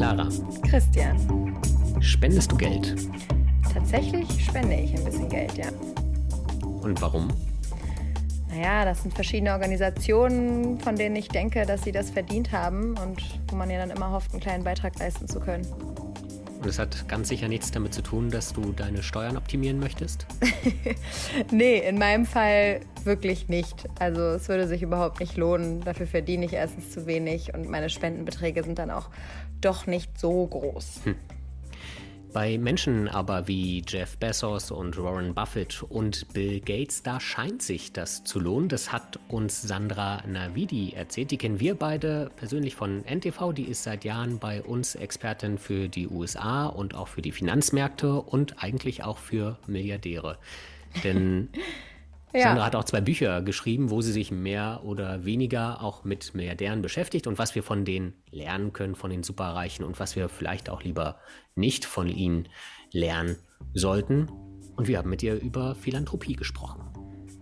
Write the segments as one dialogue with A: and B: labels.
A: Clara.
B: Christian.
A: Spendest du Geld?
B: Tatsächlich spende ich ein bisschen Geld, ja.
A: Und warum?
B: Naja, das sind verschiedene Organisationen, von denen ich denke, dass sie das verdient haben und wo man ja dann immer hofft, einen kleinen Beitrag leisten zu können.
A: Und es hat ganz sicher nichts damit zu tun, dass du deine Steuern optimieren möchtest?
B: nee, in meinem Fall wirklich nicht. Also es würde sich überhaupt nicht lohnen. Dafür verdiene ich erstens zu wenig und meine Spendenbeträge sind dann auch doch nicht so groß. Hm.
A: Bei Menschen aber wie Jeff Bezos und Warren Buffett und Bill Gates, da scheint sich das zu lohnen. Das hat uns Sandra Navidi erzählt. Die kennen wir beide persönlich von NTV. Die ist seit Jahren bei uns Expertin für die USA und auch für die Finanzmärkte und eigentlich auch für Milliardäre. Denn Ja. Sandra hat auch zwei Bücher geschrieben, wo sie sich mehr oder weniger auch mit Milliardären beschäftigt und was wir von denen lernen können, von den Superreichen und was wir vielleicht auch lieber nicht von ihnen lernen sollten. Und wir haben mit ihr über Philanthropie gesprochen.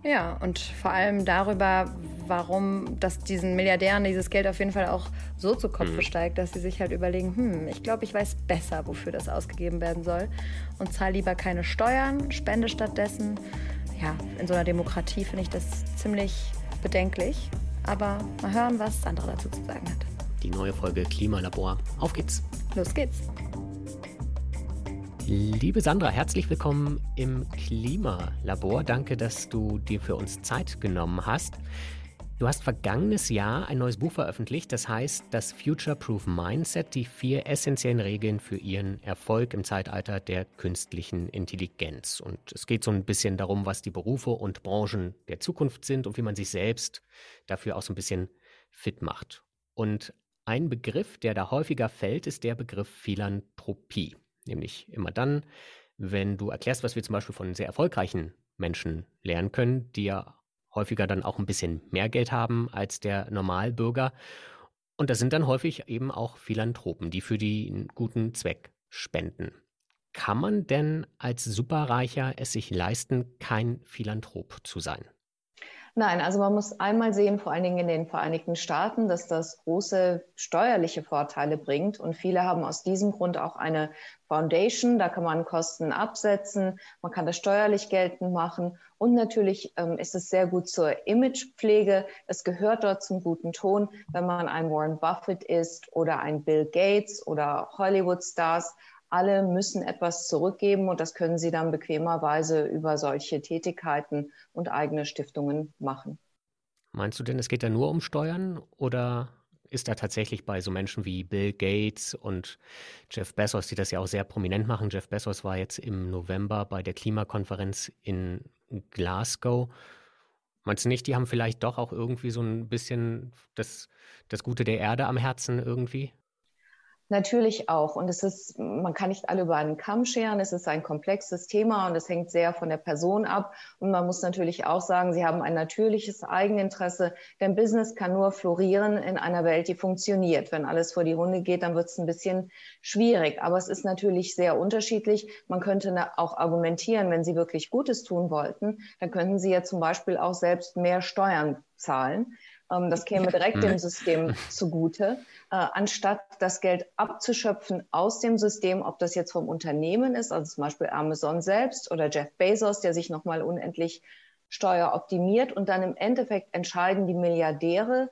B: Ja, und vor allem darüber, warum das diesen Milliardären dieses Geld auf jeden Fall auch so zu Kopf mhm. steigt, dass sie sich halt überlegen, hm, ich glaube, ich weiß besser, wofür das ausgegeben werden soll und zahle lieber keine Steuern, spende stattdessen ja, in so einer Demokratie finde ich das ziemlich bedenklich. Aber mal hören, was Sandra dazu zu sagen hat.
A: Die neue Folge Klimalabor. Auf geht's.
B: Los geht's.
A: Liebe Sandra, herzlich willkommen im Klimalabor. Danke, dass du dir für uns Zeit genommen hast. Du hast vergangenes Jahr ein neues Buch veröffentlicht, das heißt das Future-Proof Mindset, die vier essentiellen Regeln für ihren Erfolg im Zeitalter der künstlichen Intelligenz. Und es geht so ein bisschen darum, was die Berufe und Branchen der Zukunft sind und wie man sich selbst dafür auch so ein bisschen fit macht. Und ein Begriff, der da häufiger fällt, ist der Begriff Philanthropie. Nämlich immer dann, wenn du erklärst, was wir zum Beispiel von sehr erfolgreichen Menschen lernen können, die ja häufiger dann auch ein bisschen mehr Geld haben als der Normalbürger. Und das sind dann häufig eben auch Philanthropen, die für den guten Zweck spenden. Kann man denn als Superreicher es sich leisten, kein Philanthrop zu sein?
C: Nein, also man muss einmal sehen, vor allen Dingen in den Vereinigten Staaten, dass das große steuerliche Vorteile bringt. Und viele haben aus diesem Grund auch eine Foundation. Da kann man Kosten absetzen, man kann das steuerlich geltend machen. Und natürlich ähm, ist es sehr gut zur Imagepflege. Es gehört dort zum guten Ton, wenn man ein Warren Buffett ist oder ein Bill Gates oder Hollywood-Stars alle müssen etwas zurückgeben und das können sie dann bequemerweise über solche Tätigkeiten und eigene Stiftungen machen.
A: Meinst du denn, es geht da nur um Steuern oder ist da tatsächlich bei so Menschen wie Bill Gates und Jeff Bezos, die das ja auch sehr prominent machen. Jeff Bezos war jetzt im November bei der Klimakonferenz in Glasgow. Meinst du nicht, die haben vielleicht doch auch irgendwie so ein bisschen das, das Gute der Erde am Herzen irgendwie?
C: Natürlich auch. Und es ist, man kann nicht alle über einen Kamm scheren. Es ist ein komplexes Thema und es hängt sehr von der Person ab. Und man muss natürlich auch sagen, sie haben ein natürliches Eigeninteresse. Denn Business kann nur florieren in einer Welt, die funktioniert. Wenn alles vor die Runde geht, dann wird es ein bisschen schwierig. Aber es ist natürlich sehr unterschiedlich. Man könnte auch argumentieren, wenn sie wirklich Gutes tun wollten, dann könnten sie ja zum Beispiel auch selbst mehr Steuern zahlen. Ähm, das käme direkt dem System zugute, äh, anstatt das Geld abzuschöpfen aus dem System, ob das jetzt vom Unternehmen ist, also zum Beispiel Amazon selbst oder Jeff Bezos, der sich nochmal unendlich steueroptimiert und dann im Endeffekt entscheiden die Milliardäre,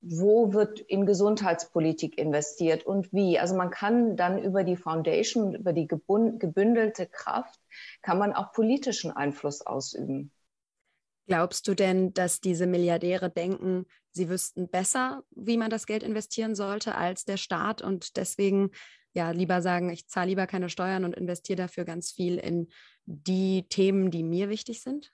C: wo wird in Gesundheitspolitik investiert und wie. Also man kann dann über die Foundation, über die gebündelte Kraft, kann man auch politischen Einfluss ausüben.
B: Glaubst du denn, dass diese Milliardäre denken, sie wüssten besser, wie man das Geld investieren sollte als der Staat und deswegen ja lieber sagen, ich zahle lieber keine Steuern und investiere dafür ganz viel in die Themen, die mir wichtig sind?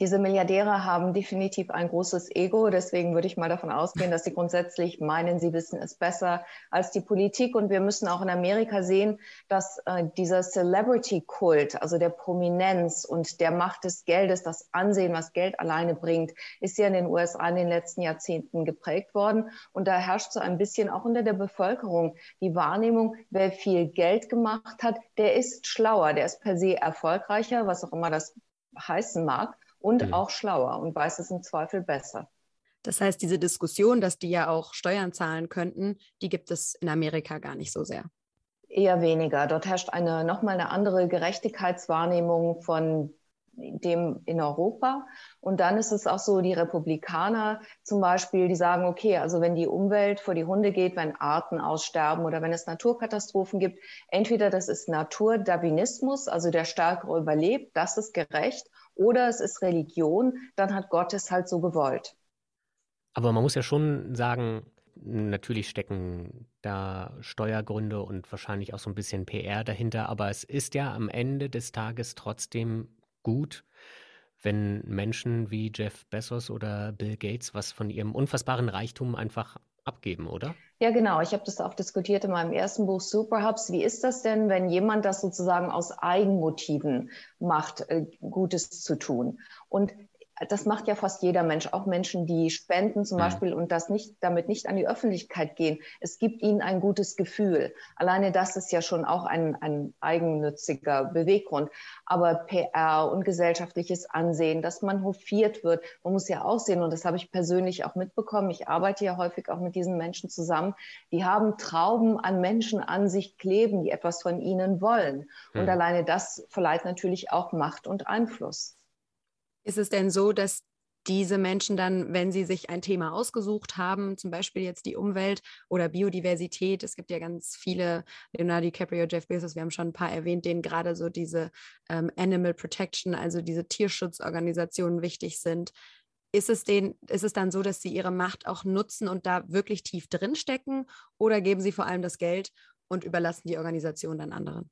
C: Diese Milliardäre haben definitiv ein großes Ego. Deswegen würde ich mal davon ausgehen, dass sie grundsätzlich meinen, sie wissen es besser als die Politik. Und wir müssen auch in Amerika sehen, dass äh, dieser Celebrity-Kult, also der Prominenz und der Macht des Geldes, das Ansehen, was Geld alleine bringt, ist ja in den USA in den letzten Jahrzehnten geprägt worden. Und da herrscht so ein bisschen auch unter der Bevölkerung die Wahrnehmung, wer viel Geld gemacht hat, der ist schlauer, der ist per se erfolgreicher, was auch immer das heißen mag und mhm. auch schlauer und weiß es im Zweifel besser.
B: Das heißt, diese Diskussion, dass die ja auch Steuern zahlen könnten, die gibt es in Amerika gar nicht so sehr.
C: Eher weniger. Dort herrscht eine nochmal eine andere Gerechtigkeitswahrnehmung von dem in Europa. Und dann ist es auch so, die Republikaner zum Beispiel, die sagen, okay, also wenn die Umwelt vor die Hunde geht, wenn Arten aussterben oder wenn es Naturkatastrophen gibt, entweder das ist Naturdarwinismus, also der Stärkere überlebt, das ist gerecht, oder es ist Religion, dann hat Gott es halt so gewollt.
A: Aber man muss ja schon sagen, natürlich stecken da Steuergründe und wahrscheinlich auch so ein bisschen PR dahinter, aber es ist ja am Ende des Tages trotzdem gut, wenn Menschen wie Jeff Bezos oder Bill Gates was von ihrem unfassbaren Reichtum einfach abgeben, oder?
C: Ja, genau. Ich habe das auch diskutiert in meinem ersten Buch Superhubs. Wie ist das denn, wenn jemand das sozusagen aus Eigenmotiven macht, äh, Gutes zu tun? Und das macht ja fast jeder Mensch, auch Menschen, die spenden zum mhm. Beispiel und das nicht, damit nicht an die Öffentlichkeit gehen. Es gibt ihnen ein gutes Gefühl. Alleine das ist ja schon auch ein, ein eigennütziger Beweggrund. Aber PR und gesellschaftliches Ansehen, dass man hofiert wird, man muss ja auch sehen, und das habe ich persönlich auch mitbekommen. Ich arbeite ja häufig auch mit diesen Menschen zusammen. Die haben Trauben an Menschen an sich kleben, die etwas von ihnen wollen. Und alleine das verleiht natürlich auch Macht und Einfluss.
B: Ist es denn so, dass diese Menschen dann, wenn sie sich ein Thema ausgesucht haben, zum Beispiel jetzt die Umwelt oder Biodiversität, es gibt ja ganz viele, Leonardo DiCaprio, Jeff Bezos, wir haben schon ein paar erwähnt, denen gerade so diese ähm, Animal Protection, also diese Tierschutzorganisationen wichtig sind. Ist es, den, ist es dann so, dass sie ihre Macht auch nutzen und da wirklich tief drinstecken oder geben sie vor allem das Geld und überlassen die Organisation dann anderen?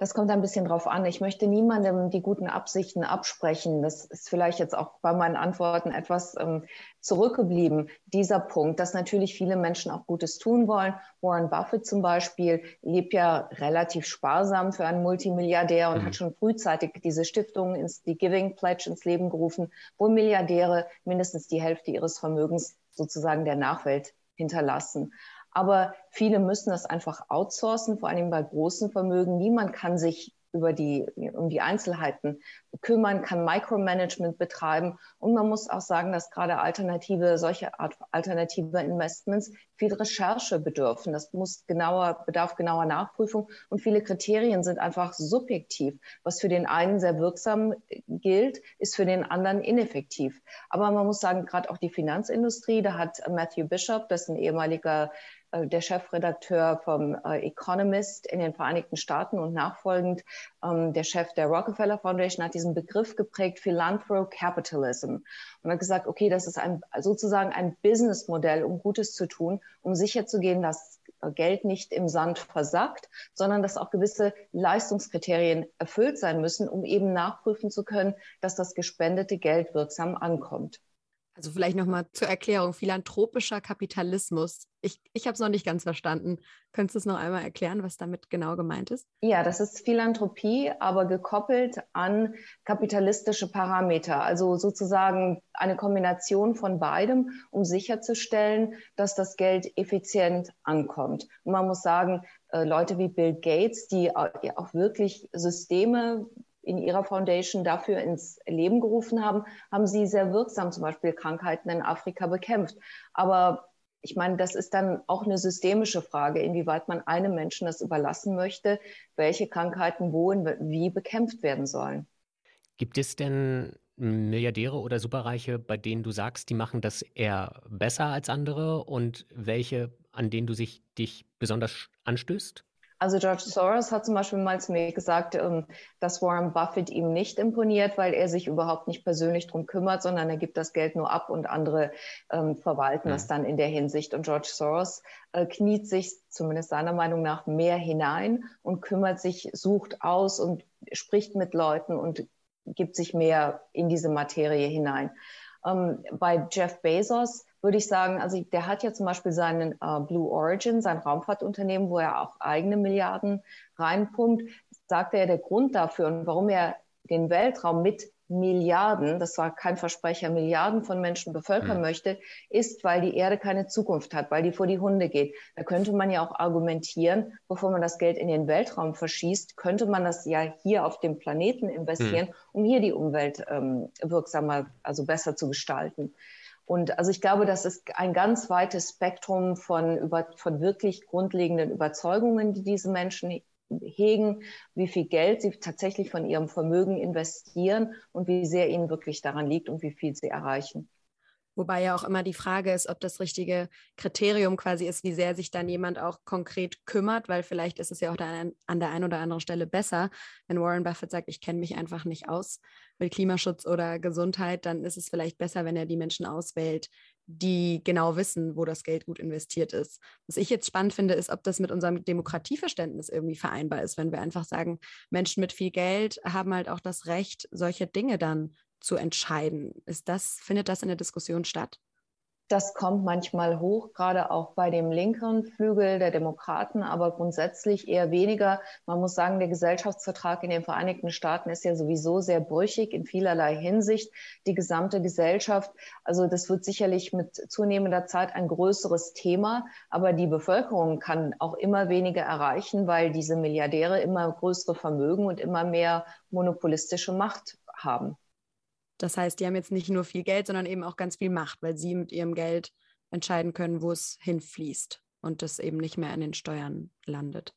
C: Das kommt ein bisschen drauf an. Ich möchte niemandem die guten Absichten absprechen. Das ist vielleicht jetzt auch bei meinen Antworten etwas ähm, zurückgeblieben. Dieser Punkt, dass natürlich viele Menschen auch Gutes tun wollen. Warren Buffett zum Beispiel lebt ja relativ sparsam für einen Multimilliardär und mhm. hat schon frühzeitig diese Stiftung, ins, die Giving Pledge ins Leben gerufen, wo Milliardäre mindestens die Hälfte ihres Vermögens sozusagen der Nachwelt hinterlassen. Aber viele müssen das einfach outsourcen, vor allem bei großen Vermögen. Niemand kann sich über die, um die Einzelheiten kümmern, kann Micromanagement betreiben. Und man muss auch sagen, dass gerade alternative, solche Art alternative Investments viel Recherche bedürfen. Das muss genauer, bedarf genauer Nachprüfung. Und viele Kriterien sind einfach subjektiv. Was für den einen sehr wirksam gilt, ist für den anderen ineffektiv. Aber man muss sagen, gerade auch die Finanzindustrie, da hat Matthew Bishop, das ist ein ehemaliger der Chefredakteur vom äh, Economist in den Vereinigten Staaten und nachfolgend ähm, der Chef der Rockefeller Foundation hat diesen Begriff geprägt, Philanthrocapitalism. Und hat gesagt, okay, das ist ein, sozusagen ein Businessmodell, um Gutes zu tun, um sicherzugehen, dass Geld nicht im Sand versackt, sondern dass auch gewisse Leistungskriterien erfüllt sein müssen, um eben nachprüfen zu können, dass das gespendete Geld wirksam ankommt.
B: Also vielleicht nochmal zur Erklärung, philanthropischer Kapitalismus. Ich, ich habe es noch nicht ganz verstanden. Könntest du es noch einmal erklären, was damit genau gemeint ist?
C: Ja, das ist Philanthropie, aber gekoppelt an kapitalistische Parameter. Also sozusagen eine Kombination von beidem, um sicherzustellen, dass das Geld effizient ankommt. Und man muss sagen, äh, Leute wie Bill Gates, die auch wirklich Systeme in ihrer Foundation dafür ins Leben gerufen haben, haben sie sehr wirksam zum Beispiel Krankheiten in Afrika bekämpft. Aber ich meine, das ist dann auch eine systemische Frage, inwieweit man einem Menschen das überlassen möchte, welche Krankheiten wo und wie bekämpft werden sollen.
A: Gibt es denn Milliardäre oder Superreiche, bei denen du sagst, die machen das eher besser als andere und welche, an denen du sich, dich besonders anstößt?
C: Also George Soros hat zum Beispiel mal zu mir gesagt, ähm, dass Warren Buffett ihm nicht imponiert, weil er sich überhaupt nicht persönlich drum kümmert, sondern er gibt das Geld nur ab und andere ähm, verwalten mhm. das dann in der Hinsicht. Und George Soros äh, kniet sich zumindest seiner Meinung nach mehr hinein und kümmert sich, sucht aus und spricht mit Leuten und gibt sich mehr in diese Materie hinein. Ähm, bei Jeff Bezos würde ich sagen, also der hat ja zum Beispiel seinen äh, Blue Origin, sein Raumfahrtunternehmen, wo er auch eigene Milliarden reinpumpt, sagt er, der Grund dafür und warum er den Weltraum mit Milliarden, das war kein Versprecher, Milliarden von Menschen bevölkern mhm. möchte, ist, weil die Erde keine Zukunft hat, weil die vor die Hunde geht. Da könnte man ja auch argumentieren, bevor man das Geld in den Weltraum verschießt, könnte man das ja hier auf dem Planeten investieren, mhm. um hier die Umwelt ähm, wirksamer, also besser zu gestalten. Und also ich glaube, das ist ein ganz weites Spektrum von, über, von wirklich grundlegenden Überzeugungen, die diese Menschen hegen, wie viel Geld sie tatsächlich von ihrem Vermögen investieren und wie sehr ihnen wirklich daran liegt und wie viel sie erreichen.
B: Wobei ja auch immer die Frage ist, ob das richtige Kriterium quasi ist, wie sehr sich dann jemand auch konkret kümmert, weil vielleicht ist es ja auch an der einen oder anderen Stelle besser, wenn Warren Buffett sagt, ich kenne mich einfach nicht aus mit Klimaschutz oder Gesundheit, dann ist es vielleicht besser, wenn er die Menschen auswählt, die genau wissen, wo das Geld gut investiert ist. Was ich jetzt spannend finde, ist, ob das mit unserem Demokratieverständnis irgendwie vereinbar ist, wenn wir einfach sagen, Menschen mit viel Geld haben halt auch das Recht, solche Dinge dann zu entscheiden. Ist das, findet das in der Diskussion statt?
C: Das kommt manchmal hoch, gerade auch bei dem linkeren Flügel der Demokraten, aber grundsätzlich eher weniger. Man muss sagen, der Gesellschaftsvertrag in den Vereinigten Staaten ist ja sowieso sehr brüchig in vielerlei Hinsicht. Die gesamte Gesellschaft, also das wird sicherlich mit zunehmender Zeit ein größeres Thema, aber die Bevölkerung kann auch immer weniger erreichen, weil diese Milliardäre immer größere Vermögen und immer mehr monopolistische Macht haben.
B: Das heißt, die haben jetzt nicht nur viel Geld, sondern eben auch ganz viel Macht, weil sie mit ihrem Geld entscheiden können, wo es hinfließt und das eben nicht mehr an den Steuern landet.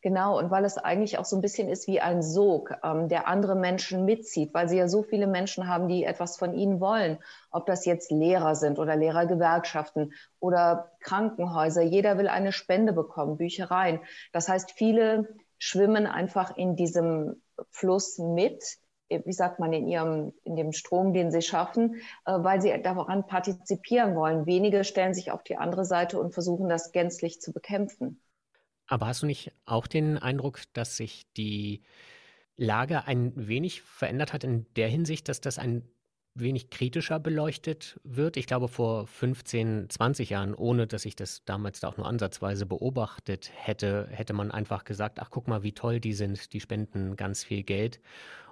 C: Genau, und weil es eigentlich auch so ein bisschen ist wie ein Sog, ähm, der andere Menschen mitzieht, weil sie ja so viele Menschen haben, die etwas von ihnen wollen. Ob das jetzt Lehrer sind oder Lehrergewerkschaften oder Krankenhäuser. Jeder will eine Spende bekommen, Büchereien. Das heißt, viele schwimmen einfach in diesem Fluss mit wie sagt man, in ihrem, in dem Strom, den sie schaffen, äh, weil sie daran partizipieren wollen. Wenige stellen sich auf die andere Seite und versuchen das gänzlich zu bekämpfen.
A: Aber hast du nicht auch den Eindruck, dass sich die Lage ein wenig verändert hat in der Hinsicht, dass das ein wenig kritischer beleuchtet wird. Ich glaube, vor 15, 20 Jahren, ohne dass ich das damals da auch nur ansatzweise beobachtet hätte, hätte man einfach gesagt, ach guck mal, wie toll die sind, die spenden ganz viel Geld.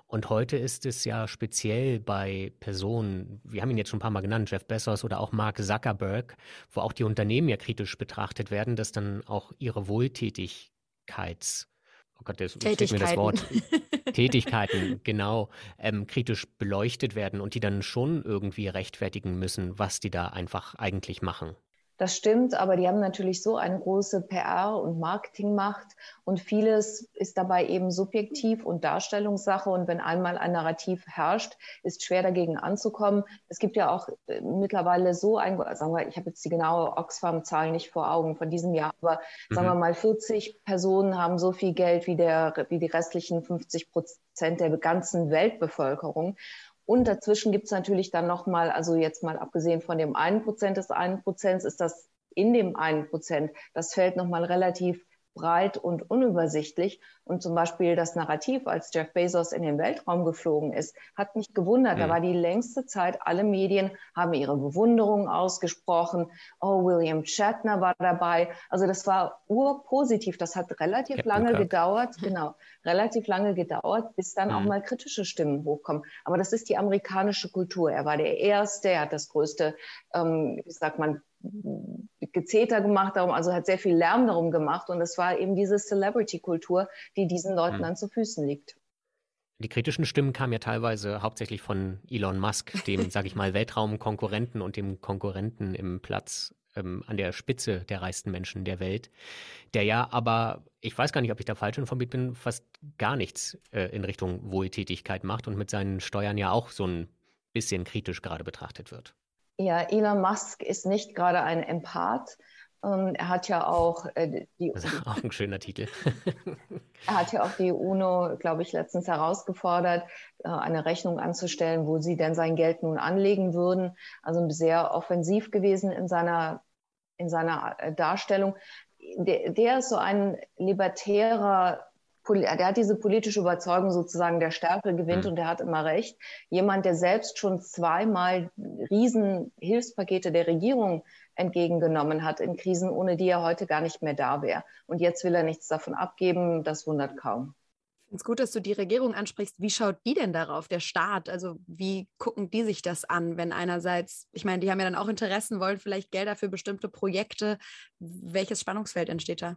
A: Und heute ist es ja speziell bei Personen, wir haben ihn jetzt schon ein paar Mal genannt, Jeff Bezos oder auch Mark Zuckerberg, wo auch die Unternehmen ja kritisch betrachtet werden, dass dann auch ihre Wohltätigkeits oh Gott, das fehlt mir das Wort. Tätigkeiten, genau, ähm, kritisch beleuchtet werden und die dann schon irgendwie rechtfertigen müssen, was die da einfach eigentlich machen.
C: Das stimmt, aber die haben natürlich so eine große PR- und Marketingmacht und vieles ist dabei eben subjektiv und Darstellungssache. Und wenn einmal ein Narrativ herrscht, ist schwer dagegen anzukommen. Es gibt ja auch äh, mittlerweile so ein, sagen wir, ich habe jetzt die genaue Oxfam-Zahl nicht vor Augen von diesem Jahr, aber mhm. sagen wir mal, 40 Personen haben so viel Geld wie, der, wie die restlichen 50 Prozent der ganzen Weltbevölkerung. Und dazwischen gibt es natürlich dann nochmal, also jetzt mal abgesehen von dem einen Prozent des einen Prozents, ist das in dem einen Prozent, das fällt nochmal relativ breit und unübersichtlich. Und zum Beispiel das Narrativ, als Jeff Bezos in den Weltraum geflogen ist, hat mich gewundert. Mhm. Da war die längste Zeit, alle Medien haben ihre Bewunderung ausgesprochen. Oh, William Shatner war dabei. Also das war urpositiv. Das hat relativ Captain lange Kirk. gedauert, genau, relativ lange gedauert, bis dann mhm. auch mal kritische Stimmen hochkommen. Aber das ist die amerikanische Kultur. Er war der Erste, er hat das größte, ähm, wie sagt man, Gezeter gemacht darum, also hat sehr viel Lärm darum gemacht. Und es war eben diese Celebrity-Kultur, die diesen Leuten mhm. dann zu Füßen liegt.
A: Die kritischen Stimmen kamen ja teilweise hauptsächlich von Elon Musk, dem, sage ich mal, Weltraumkonkurrenten und dem Konkurrenten im Platz ähm, an der Spitze der reichsten Menschen der Welt, der ja aber, ich weiß gar nicht, ob ich da falsch informiert bin, fast gar nichts äh, in Richtung Wohltätigkeit macht und mit seinen Steuern ja auch so ein bisschen kritisch gerade betrachtet wird.
C: Ja, Elon Musk ist nicht gerade ein Empath. Ähm, er hat ja auch äh, die.
A: Das ist auch ein schöner Titel.
C: er hat ja auch die UNO, glaube ich, letztens herausgefordert, äh, eine Rechnung anzustellen, wo sie denn sein Geld nun anlegen würden. Also sehr offensiv gewesen in seiner, in seiner äh, Darstellung. Der, der ist so ein libertärer der hat diese politische Überzeugung sozusagen, der Stärke gewinnt mhm. und der hat immer recht. Jemand, der selbst schon zweimal Riesenhilfspakete der Regierung entgegengenommen hat in Krisen, ohne die er heute gar nicht mehr da wäre. Und jetzt will er nichts davon abgeben, das wundert kaum.
B: Ich finde es gut, dass du die Regierung ansprichst. Wie schaut die denn darauf, der Staat? Also wie gucken die sich das an, wenn einerseits, ich meine, die haben ja dann auch Interessen, wollen vielleicht Gelder für bestimmte Projekte. Welches Spannungsfeld entsteht da?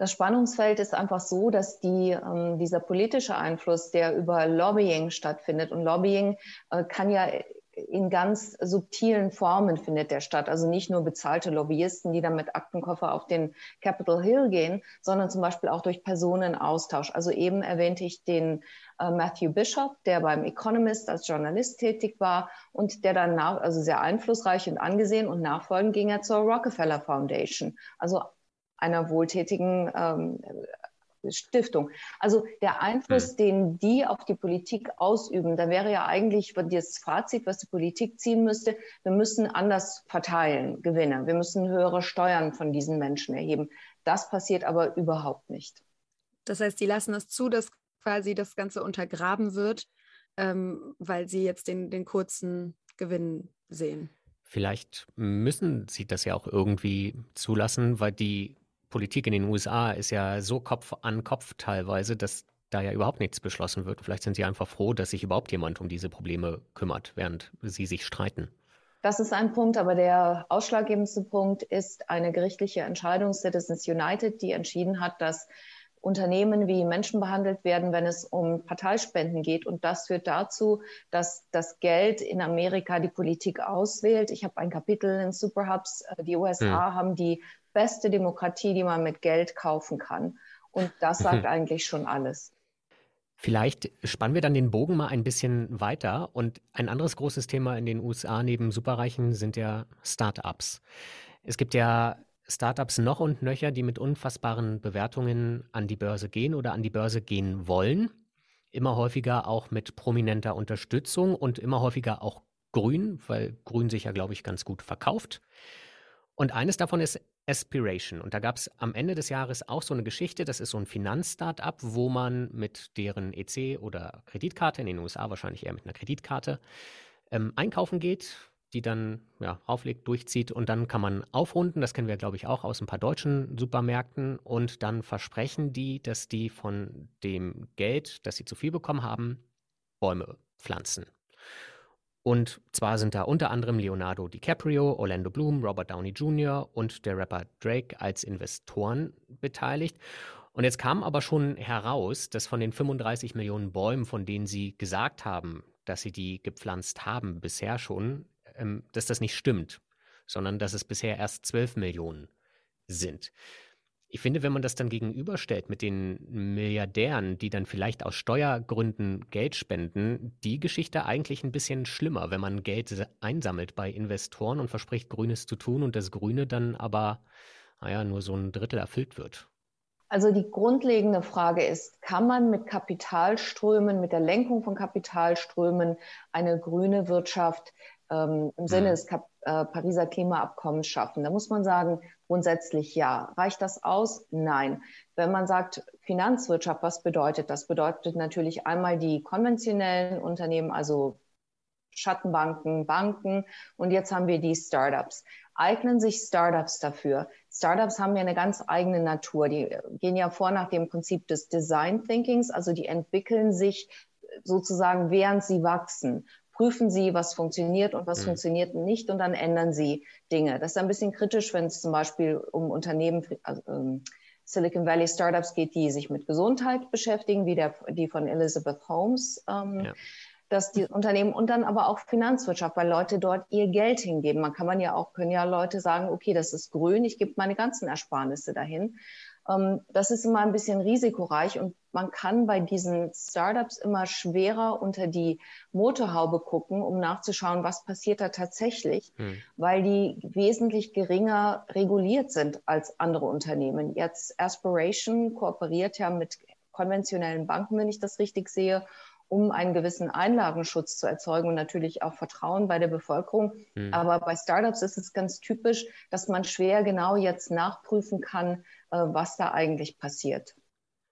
C: Das Spannungsfeld ist einfach so, dass die, ähm, dieser politische Einfluss, der über Lobbying stattfindet, und Lobbying äh, kann ja in ganz subtilen Formen findet der statt. Also nicht nur bezahlte Lobbyisten, die dann mit Aktenkoffer auf den Capitol Hill gehen, sondern zum Beispiel auch durch Personenaustausch. Also eben erwähnte ich den äh, Matthew Bishop, der beim Economist als Journalist tätig war und der dann nach, also sehr einflussreich und angesehen und nachfolgend ging er zur Rockefeller Foundation, also einer wohltätigen ähm, Stiftung. Also der Einfluss, mhm. den die auf die Politik ausüben, da wäre ja eigentlich das Fazit, was die Politik ziehen müsste, wir müssen anders verteilen, Gewinne. Wir müssen höhere Steuern von diesen Menschen erheben. Das passiert aber überhaupt nicht.
B: Das heißt, die lassen es zu, dass quasi das Ganze untergraben wird, ähm, weil sie jetzt den, den kurzen Gewinn sehen.
A: Vielleicht müssen sie das ja auch irgendwie zulassen, weil die Politik in den USA ist ja so Kopf an Kopf teilweise, dass da ja überhaupt nichts beschlossen wird. Vielleicht sind sie einfach froh, dass sich überhaupt jemand um diese Probleme kümmert, während sie sich streiten.
C: Das ist ein Punkt, aber der ausschlaggebendste Punkt ist eine gerichtliche Entscheidung Citizens United, die entschieden hat, dass Unternehmen wie Menschen behandelt werden, wenn es um Parteispenden geht. Und das führt dazu, dass das Geld in Amerika die Politik auswählt. Ich habe ein Kapitel in Superhubs. Die USA hm. haben die beste Demokratie, die man mit Geld kaufen kann. Und das sagt eigentlich schon alles.
A: Vielleicht spannen wir dann den Bogen mal ein bisschen weiter. Und ein anderes großes Thema in den USA neben Superreichen sind ja Startups. Es gibt ja Startups noch und nöcher, die mit unfassbaren Bewertungen an die Börse gehen oder an die Börse gehen wollen. Immer häufiger auch mit prominenter Unterstützung und immer häufiger auch grün, weil grün sich ja, glaube ich, ganz gut verkauft. Und eines davon ist Aspiration. Und da gab es am Ende des Jahres auch so eine Geschichte, das ist so ein Finanzstartup, wo man mit deren EC oder Kreditkarte, in den USA wahrscheinlich eher mit einer Kreditkarte, ähm, einkaufen geht, die dann ja, auflegt, durchzieht und dann kann man aufrunden. Das kennen wir, glaube ich, auch aus ein paar deutschen Supermärkten. Und dann versprechen die, dass die von dem Geld, das sie zu viel bekommen haben, Bäume pflanzen. Und zwar sind da unter anderem Leonardo DiCaprio, Orlando Bloom, Robert Downey Jr. und der Rapper Drake als Investoren beteiligt. Und jetzt kam aber schon heraus, dass von den 35 Millionen Bäumen, von denen sie gesagt haben, dass sie die gepflanzt haben, bisher schon, ähm, dass das nicht stimmt, sondern dass es bisher erst 12 Millionen sind. Ich finde, wenn man das dann gegenüberstellt mit den Milliardären, die dann vielleicht aus Steuergründen Geld spenden, die Geschichte eigentlich ein bisschen schlimmer, wenn man Geld einsammelt bei Investoren und verspricht, Grünes zu tun und das Grüne dann aber, naja, nur so ein Drittel erfüllt wird.
C: Also die grundlegende Frage ist, kann man mit Kapitalströmen, mit der Lenkung von Kapitalströmen eine grüne Wirtschaft ähm, im Sinne hm. des Kap äh, Pariser Klimaabkommens schaffen? Da muss man sagen, grundsätzlich ja. Reicht das aus? Nein. Wenn man sagt Finanzwirtschaft, was bedeutet das? Bedeutet natürlich einmal die konventionellen Unternehmen, also Schattenbanken, Banken und jetzt haben wir die Startups. Eignen sich Startups dafür? Startups haben ja eine ganz eigene Natur. Die gehen ja vor nach dem Prinzip des Design Thinkings, also die entwickeln sich sozusagen, während sie wachsen prüfen Sie, was funktioniert und was mhm. funktioniert nicht und dann ändern Sie Dinge. Das ist ein bisschen kritisch, wenn es zum Beispiel um Unternehmen, also, ähm, Silicon Valley Startups geht, die sich mit Gesundheit beschäftigen, wie der, die von Elizabeth Holmes. Ähm, ja. Dass die Unternehmen und dann aber auch Finanzwirtschaft, weil Leute dort ihr Geld hingeben. Man kann man ja auch, können ja Leute sagen, okay, das ist grün, ich gebe meine ganzen Ersparnisse dahin. Ähm, das ist immer ein bisschen risikoreich und man kann bei diesen Startups immer schwerer unter die Motorhaube gucken, um nachzuschauen, was passiert da tatsächlich, hm. weil die wesentlich geringer reguliert sind als andere Unternehmen. Jetzt Aspiration kooperiert ja mit konventionellen Banken, wenn ich das richtig sehe, um einen gewissen Einlagenschutz zu erzeugen und natürlich auch Vertrauen bei der Bevölkerung. Hm. Aber bei Startups ist es ganz typisch, dass man schwer genau jetzt nachprüfen kann, äh, was da eigentlich passiert.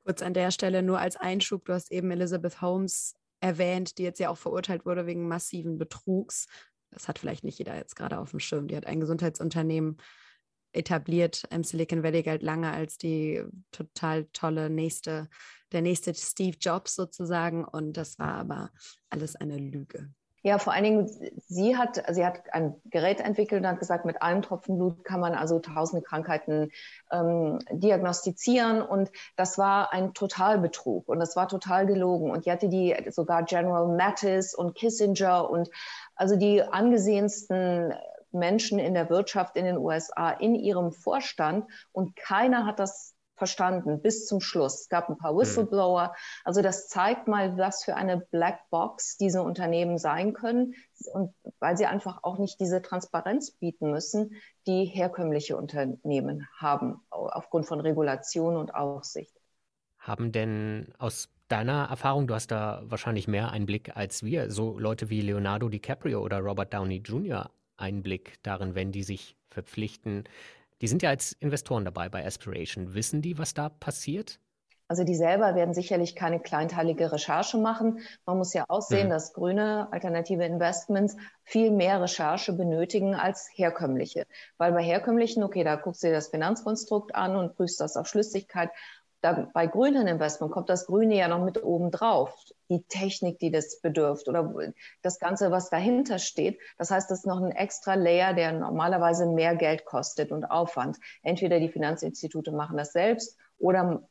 B: Kurz an der Stelle nur als Einschub, du hast eben Elizabeth Holmes erwähnt, die jetzt ja auch verurteilt wurde wegen massiven Betrugs. Das hat vielleicht nicht jeder jetzt gerade auf dem Schirm. Die hat ein Gesundheitsunternehmen etabliert. Im Silicon Valley galt lange als die total tolle nächste, der nächste Steve Jobs sozusagen. Und das war aber alles eine Lüge.
C: Ja, vor allen Dingen, sie hat, sie hat ein Gerät entwickelt und hat gesagt, mit einem Tropfen Blut kann man also tausende Krankheiten ähm, diagnostizieren. Und das war ein Totalbetrug und das war total gelogen. Und die hatte die sogar General Mattis und Kissinger und Also die angesehensten Menschen in der Wirtschaft in den USA in ihrem Vorstand und keiner hat das verstanden bis zum Schluss. Es gab ein paar hm. Whistleblower. Also das zeigt mal, was für eine Blackbox diese Unternehmen sein können und weil sie einfach auch nicht diese Transparenz bieten müssen, die herkömmliche Unternehmen haben aufgrund von Regulation und Aufsicht.
A: Haben denn aus deiner Erfahrung, du hast da wahrscheinlich mehr Einblick als wir, so Leute wie Leonardo DiCaprio oder Robert Downey Jr. Einblick darin, wenn die sich verpflichten, die sind ja als Investoren dabei bei Aspiration. Wissen die, was da passiert?
C: Also die selber werden sicherlich keine kleinteilige Recherche machen. Man muss ja auch sehen, hm. dass grüne alternative Investments viel mehr Recherche benötigen als herkömmliche. Weil bei herkömmlichen, okay, da guckst du dir das Finanzkonstrukt an und prüfst das auf Schlüssigkeit. Da, bei grünen Investment kommt das Grüne ja noch mit oben drauf. Die Technik, die das bedürft oder das Ganze, was dahinter steht. Das heißt, das ist noch ein extra Layer, der normalerweise mehr Geld kostet und Aufwand. Entweder die Finanzinstitute machen das selbst oder,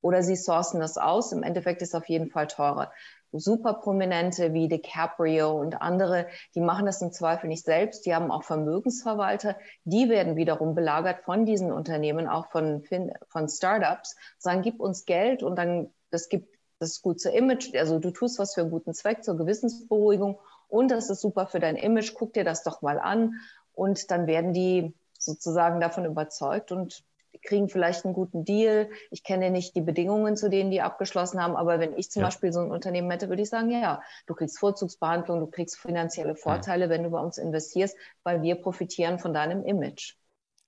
C: oder sie sourcen das aus. Im Endeffekt ist es auf jeden Fall teurer super Prominente wie DiCaprio und andere, die machen das im Zweifel nicht selbst. Die haben auch Vermögensverwalter. Die werden wiederum belagert von diesen Unternehmen, auch von, von Startups, sagen, gib uns Geld und dann, das gibt das gute Image. Also du tust was für einen guten Zweck zur Gewissensberuhigung und das ist super für dein Image. Guck dir das doch mal an. Und dann werden die sozusagen davon überzeugt und kriegen vielleicht einen guten Deal. Ich kenne nicht die Bedingungen, zu denen die abgeschlossen haben, aber wenn ich zum ja. Beispiel so ein Unternehmen hätte, würde ich sagen, ja, du kriegst Vorzugsbehandlung, du kriegst finanzielle Vorteile, ja. wenn du bei uns investierst, weil wir profitieren von deinem Image.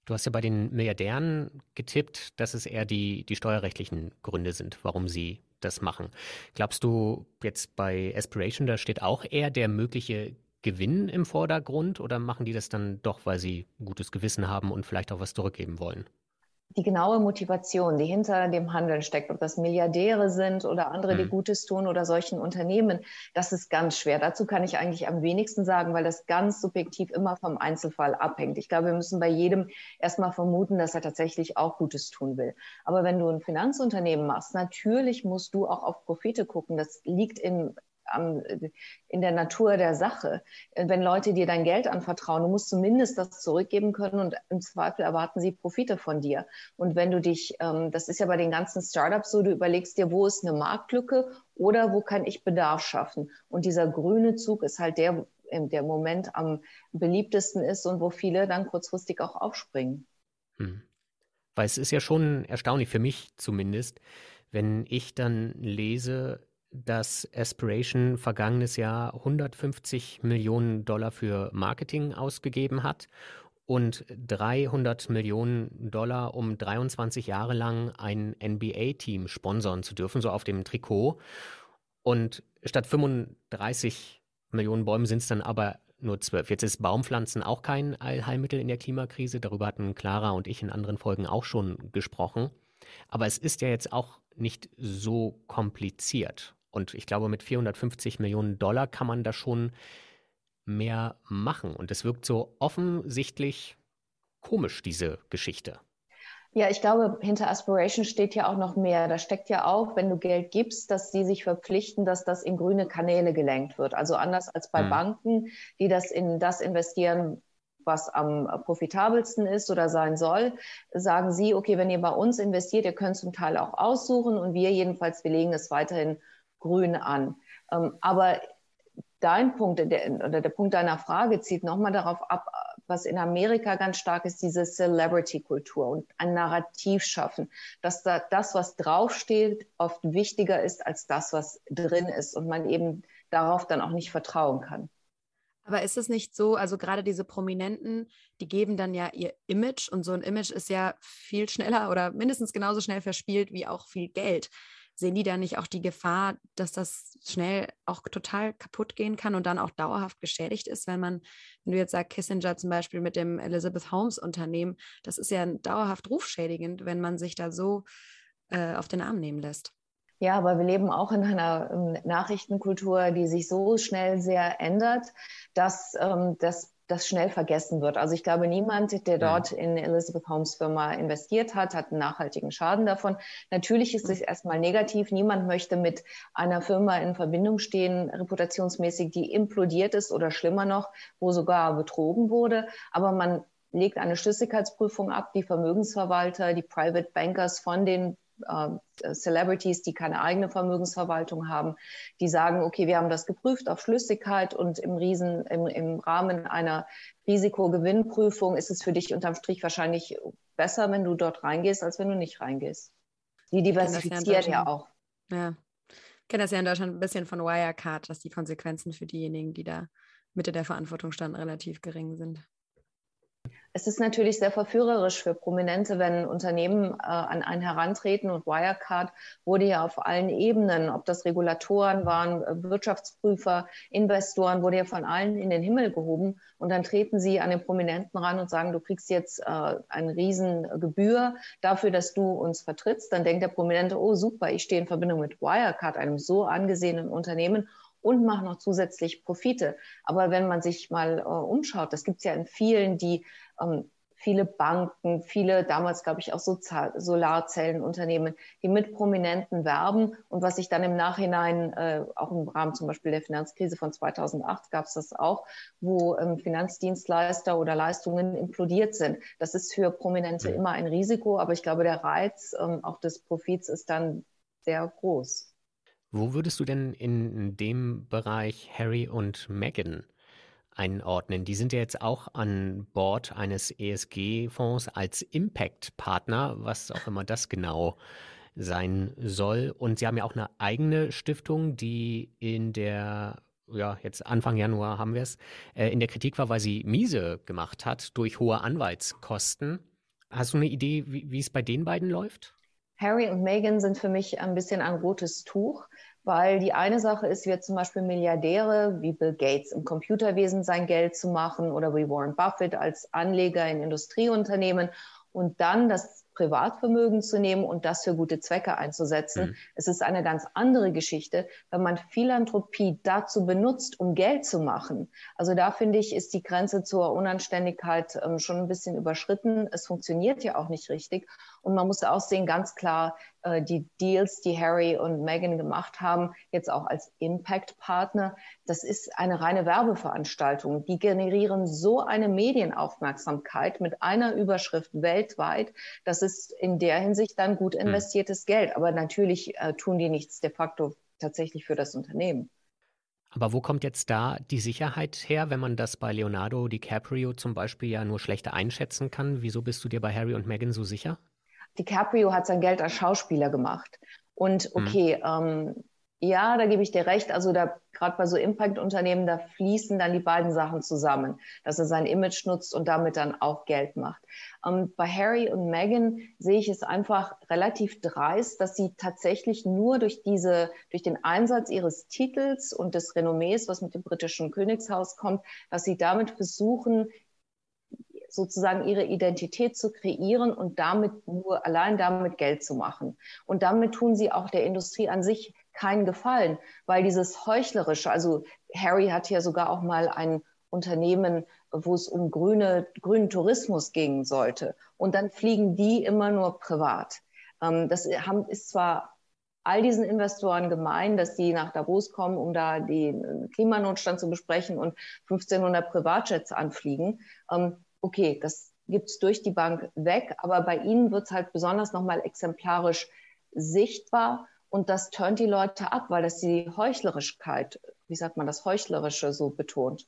A: Du hast ja bei den Milliardären getippt, dass es eher die, die steuerrechtlichen Gründe sind, warum sie das machen. Glaubst du jetzt bei Aspiration, da steht auch eher der mögliche Gewinn im Vordergrund oder machen die das dann doch, weil sie ein gutes Gewissen haben und vielleicht auch was zurückgeben wollen?
C: Die genaue Motivation, die hinter dem Handeln steckt, ob das Milliardäre sind oder andere, die mhm. Gutes tun oder solchen Unternehmen, das ist ganz schwer. Dazu kann ich eigentlich am wenigsten sagen, weil das ganz subjektiv immer vom Einzelfall abhängt. Ich glaube, wir müssen bei jedem erstmal vermuten, dass er tatsächlich auch Gutes tun will. Aber wenn du ein Finanzunternehmen machst, natürlich musst du auch auf Profite gucken. Das liegt in am, in der Natur der Sache. Wenn Leute dir dein Geld anvertrauen, du musst zumindest das zurückgeben können und im Zweifel erwarten sie Profite von dir. Und wenn du dich, ähm, das ist ja bei den ganzen Startups so, du überlegst dir, wo ist eine Marktlücke oder wo kann ich Bedarf schaffen? Und dieser grüne Zug ist halt der, der im Moment am beliebtesten ist und wo viele dann kurzfristig auch aufspringen. Hm.
A: Weil es ist ja schon erstaunlich für mich zumindest, wenn ich dann lese, dass Aspiration vergangenes Jahr 150 Millionen Dollar für Marketing ausgegeben hat und 300 Millionen Dollar, um 23 Jahre lang ein NBA-Team sponsern zu dürfen, so auf dem Trikot. Und statt 35 Millionen Bäumen sind es dann aber nur zwölf. Jetzt ist Baumpflanzen auch kein Allheilmittel in der Klimakrise. Darüber hatten Clara und ich in anderen Folgen auch schon gesprochen. Aber es ist ja jetzt auch nicht so kompliziert. Und ich glaube, mit 450 Millionen Dollar kann man da schon mehr machen. Und es wirkt so offensichtlich komisch, diese Geschichte.
C: Ja, ich glaube, hinter Aspiration steht ja auch noch mehr. Da steckt ja auch, wenn du Geld gibst, dass sie sich verpflichten, dass das in grüne Kanäle gelenkt wird. Also anders als bei hm. Banken, die das in das investieren, was am profitabelsten ist oder sein soll, sagen sie, okay, wenn ihr bei uns investiert, ihr könnt zum Teil auch aussuchen und wir jedenfalls, wir legen es weiterhin grün an. Ähm, aber dein Punkt der, oder der Punkt deiner Frage zieht nochmal darauf ab, was in Amerika ganz stark ist, diese Celebrity-Kultur und ein Narrativ schaffen, dass da das, was draufsteht, oft wichtiger ist als das, was drin ist und man eben darauf dann auch nicht vertrauen kann.
B: Aber ist es nicht so, also gerade diese Prominenten, die geben dann ja ihr Image und so ein Image ist ja viel schneller oder mindestens genauso schnell verspielt wie auch viel Geld sehen die da nicht auch die Gefahr, dass das schnell auch total kaputt gehen kann und dann auch dauerhaft geschädigt ist, wenn man, wenn du jetzt sagst, Kissinger zum Beispiel mit dem Elizabeth Holmes Unternehmen, das ist ja dauerhaft rufschädigend, wenn man sich da so äh, auf den Arm nehmen lässt.
C: Ja, aber wir leben auch in einer ähm, Nachrichtenkultur, die sich so schnell sehr ändert, dass ähm, das das schnell vergessen wird. Also ich glaube, niemand, der dort in Elizabeth Holmes Firma investiert hat, hat einen nachhaltigen Schaden davon. Natürlich ist es erstmal negativ. Niemand möchte mit einer Firma in Verbindung stehen, reputationsmäßig, die implodiert ist oder schlimmer noch, wo sogar betrogen wurde. Aber man legt eine Schlüssigkeitsprüfung ab. Die Vermögensverwalter, die Private Bankers von den äh, Celebrities, die keine eigene Vermögensverwaltung haben, die sagen, okay, wir haben das geprüft auf Schlüssigkeit und im, Riesen, im, im Rahmen einer Risikogewinnprüfung ist es für dich unterm Strich wahrscheinlich besser, wenn du dort reingehst, als wenn du nicht reingehst. Die diversifizieren ja auch.
B: Ja. Ich kenne das ja in Deutschland ein bisschen von Wirecard, dass die Konsequenzen für diejenigen, die da Mitte der Verantwortung standen, relativ gering sind.
C: Es ist natürlich sehr verführerisch für Prominente, wenn Unternehmen äh, an einen herantreten und Wirecard wurde ja auf allen Ebenen, ob das Regulatoren waren, äh, Wirtschaftsprüfer, Investoren, wurde ja von allen in den Himmel gehoben und dann treten sie an den Prominenten ran und sagen, du kriegst jetzt äh, eine Riesengebühr dafür, dass du uns vertrittst. Dann denkt der Prominente, oh super, ich stehe in Verbindung mit Wirecard, einem so angesehenen Unternehmen und machen noch zusätzlich Profite. Aber wenn man sich mal äh, umschaut, das gibt es ja in vielen, die ähm, viele Banken, viele damals, glaube ich, auch Sozial Solarzellenunternehmen, die mit Prominenten werben und was sich dann im Nachhinein, äh, auch im Rahmen zum Beispiel der Finanzkrise von 2008 gab es das auch, wo ähm, Finanzdienstleister oder Leistungen implodiert sind. Das ist für Prominente immer ein Risiko, aber ich glaube, der Reiz ähm, auch des Profits ist dann sehr groß.
A: Wo würdest du denn in dem Bereich Harry und Meghan einordnen? Die sind ja jetzt auch an Bord eines ESG-Fonds als Impact-Partner, was auch immer das genau sein soll. Und sie haben ja auch eine eigene Stiftung, die in der ja, jetzt Anfang Januar haben wir es, äh, in der Kritik war, weil sie miese gemacht hat durch hohe Anwaltskosten. Hast du eine Idee, wie, es bei den beiden läuft?
C: Harry und Meghan sind für mich ein bisschen ein rotes Tuch, weil die eine Sache ist, wie zum Beispiel Milliardäre wie Bill Gates im Computerwesen sein Geld zu machen oder wie Warren Buffett als Anleger in Industrieunternehmen und dann das Privatvermögen zu nehmen und das für gute Zwecke einzusetzen. Mhm. Es ist eine ganz andere Geschichte, wenn man Philanthropie dazu benutzt, um Geld zu machen. Also da finde ich, ist die Grenze zur Unanständigkeit ähm, schon ein bisschen überschritten. Es funktioniert ja auch nicht richtig. Und man muss auch sehen, ganz klar, äh, die Deals, die Harry und Meghan gemacht haben, jetzt auch als Impact-Partner, das ist eine reine Werbeveranstaltung. Die generieren so eine Medienaufmerksamkeit mit einer Überschrift weltweit. Das ist in der Hinsicht dann gut hm. investiertes hm. Geld. Aber natürlich äh, tun die nichts de facto tatsächlich für das Unternehmen.
A: Aber wo kommt jetzt da die Sicherheit her, wenn man das bei Leonardo DiCaprio zum Beispiel ja nur schlechter einschätzen kann? Wieso bist du dir bei Harry und Meghan so sicher?
C: DiCaprio hat sein Geld als Schauspieler gemacht. Und mhm. okay, mhm. ähm, ja, da gebe ich dir recht. Also da gerade bei so Impact-Unternehmen, da fließen dann die beiden Sachen zusammen, dass er sein Image nutzt und damit dann auch Geld macht. Ähm, bei Harry und Meghan sehe ich es einfach relativ dreist, dass sie tatsächlich nur durch diese, durch den Einsatz ihres Titels und des Renommees, was mit dem britischen Königshaus kommt, dass sie damit versuchen, sozusagen ihre Identität zu kreieren und damit nur allein damit Geld zu machen. Und damit tun sie auch der Industrie an sich keinen Gefallen, weil dieses heuchlerische, also Harry hat ja sogar auch mal ein Unternehmen, wo es um grüne, grünen Tourismus gehen sollte. Und dann fliegen die immer nur privat. Ähm, das ist zwar all diesen Investoren gemein, dass die nach Davos kommen, um da den Klimanotstand zu besprechen und 1500 Privatjets anfliegen. Ähm, okay, das gibt es durch die Bank weg, aber bei ihnen wird es halt besonders nochmal exemplarisch sichtbar und das turnt die Leute ab, weil das die Heuchlerischkeit, wie sagt man das, Heuchlerische so betont.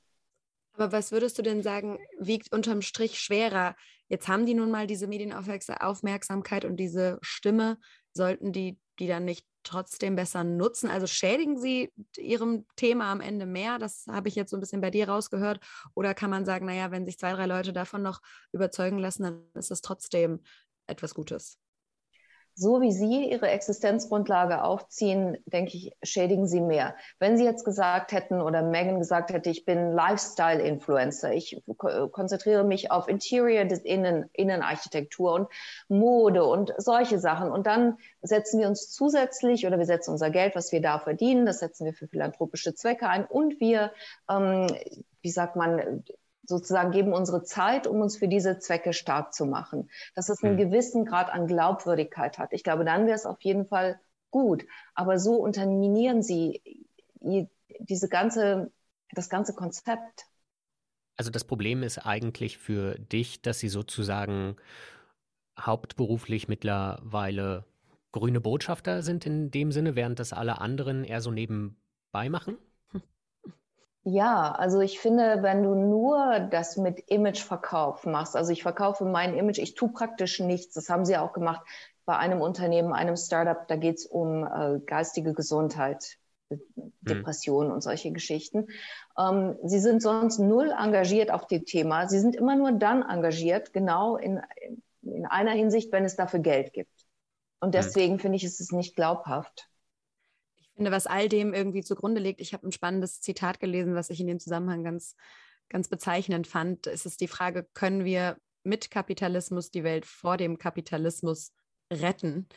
B: Aber was würdest du denn sagen, wiegt unterm Strich schwerer? Jetzt haben die nun mal diese Medienaufmerksamkeit und diese Stimme. Sollten die die dann nicht trotzdem besser nutzen? Also schädigen sie ihrem Thema am Ende mehr? Das habe ich jetzt so ein bisschen bei dir rausgehört. Oder kann man sagen, naja, wenn sich zwei, drei Leute davon noch überzeugen lassen, dann ist es trotzdem etwas Gutes?
C: So wie Sie Ihre Existenzgrundlage aufziehen, denke ich, schädigen Sie mehr. Wenn Sie jetzt gesagt hätten oder Megan gesagt hätte, ich bin Lifestyle-Influencer, ich konzentriere mich auf Interior, Innen, Innenarchitektur und Mode und solche Sachen. Und dann setzen wir uns zusätzlich oder wir setzen unser Geld, was wir da verdienen, das setzen wir für philanthropische Zwecke ein und wir, ähm, wie sagt man, sozusagen geben unsere Zeit, um uns für diese Zwecke stark zu machen. Dass es einen mhm. gewissen Grad an Glaubwürdigkeit hat. Ich glaube, dann wäre es auf jeden Fall gut. Aber so unterminieren sie diese ganze, das ganze Konzept.
A: Also das Problem ist eigentlich für dich, dass sie sozusagen hauptberuflich mittlerweile grüne Botschafter sind in dem Sinne, während das alle anderen eher so nebenbei machen?
C: Ja, also ich finde, wenn du nur das mit Imageverkauf machst, also ich verkaufe mein Image, ich tue praktisch nichts, das haben sie auch gemacht bei einem Unternehmen, einem Startup, da geht es um äh, geistige Gesundheit, hm. Depressionen hm. und solche Geschichten. Ähm, sie sind sonst null engagiert auf dem Thema. Sie sind immer nur dann engagiert, genau in, in einer Hinsicht, wenn es dafür Geld gibt. Und hm. deswegen hm. finde ich, ist es nicht glaubhaft.
B: Finde, was all dem irgendwie zugrunde liegt, ich habe ein spannendes Zitat gelesen, was ich in dem Zusammenhang ganz, ganz bezeichnend fand. Es ist die Frage, können wir mit Kapitalismus die Welt vor dem Kapitalismus retten?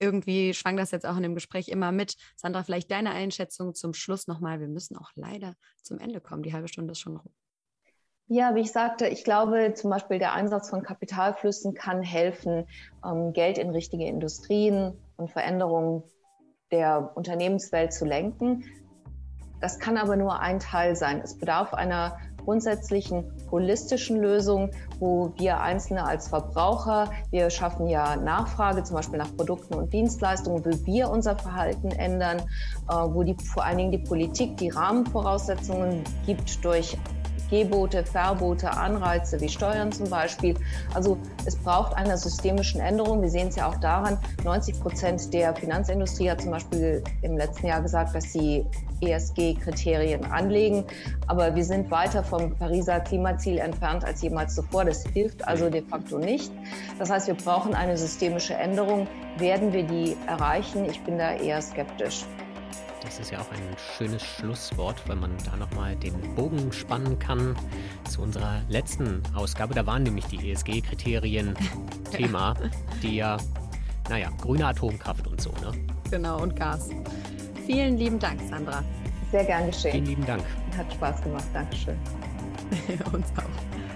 B: irgendwie schwang das jetzt auch in dem Gespräch immer mit. Sandra, vielleicht deine Einschätzung zum Schluss nochmal. Wir müssen auch leider zum Ende kommen. Die halbe Stunde ist schon rum.
C: Ja, wie ich sagte, ich glaube zum Beispiel der Einsatz von Kapitalflüssen kann helfen, ähm, Geld in richtige Industrien und Veränderungen der Unternehmenswelt zu lenken. Das kann aber nur ein Teil sein. Es bedarf einer grundsätzlichen holistischen Lösung, wo wir Einzelne als Verbraucher, wir schaffen ja Nachfrage, zum Beispiel nach Produkten und Dienstleistungen, wo wir unser Verhalten ändern, äh, wo die, vor allen Dingen die Politik die Rahmenvoraussetzungen gibt durch Gebote, Verbote, Anreize wie Steuern zum Beispiel. Also es braucht eine systemischen Änderung. Wir sehen es ja auch daran, 90 Prozent der Finanzindustrie hat zum Beispiel im letzten Jahr gesagt, dass sie ESG-Kriterien anlegen. Aber wir sind weiter vom Pariser Klimaziel entfernt als jemals zuvor. Das hilft also de facto nicht. Das heißt, wir brauchen eine systemische Änderung. Werden wir die erreichen? Ich bin da eher skeptisch.
A: Das ist ja auch ein schönes Schlusswort, weil man da nochmal den Bogen spannen kann zu unserer letzten Ausgabe. Da waren nämlich die ESG-Kriterien Thema, die ja, naja, grüne Atomkraft und so, ne?
B: Genau, und Gas. Vielen lieben Dank, Sandra.
C: Sehr gern geschehen.
A: Vielen lieben Dank.
C: Hat Spaß gemacht. Dankeschön.
B: Uns auch.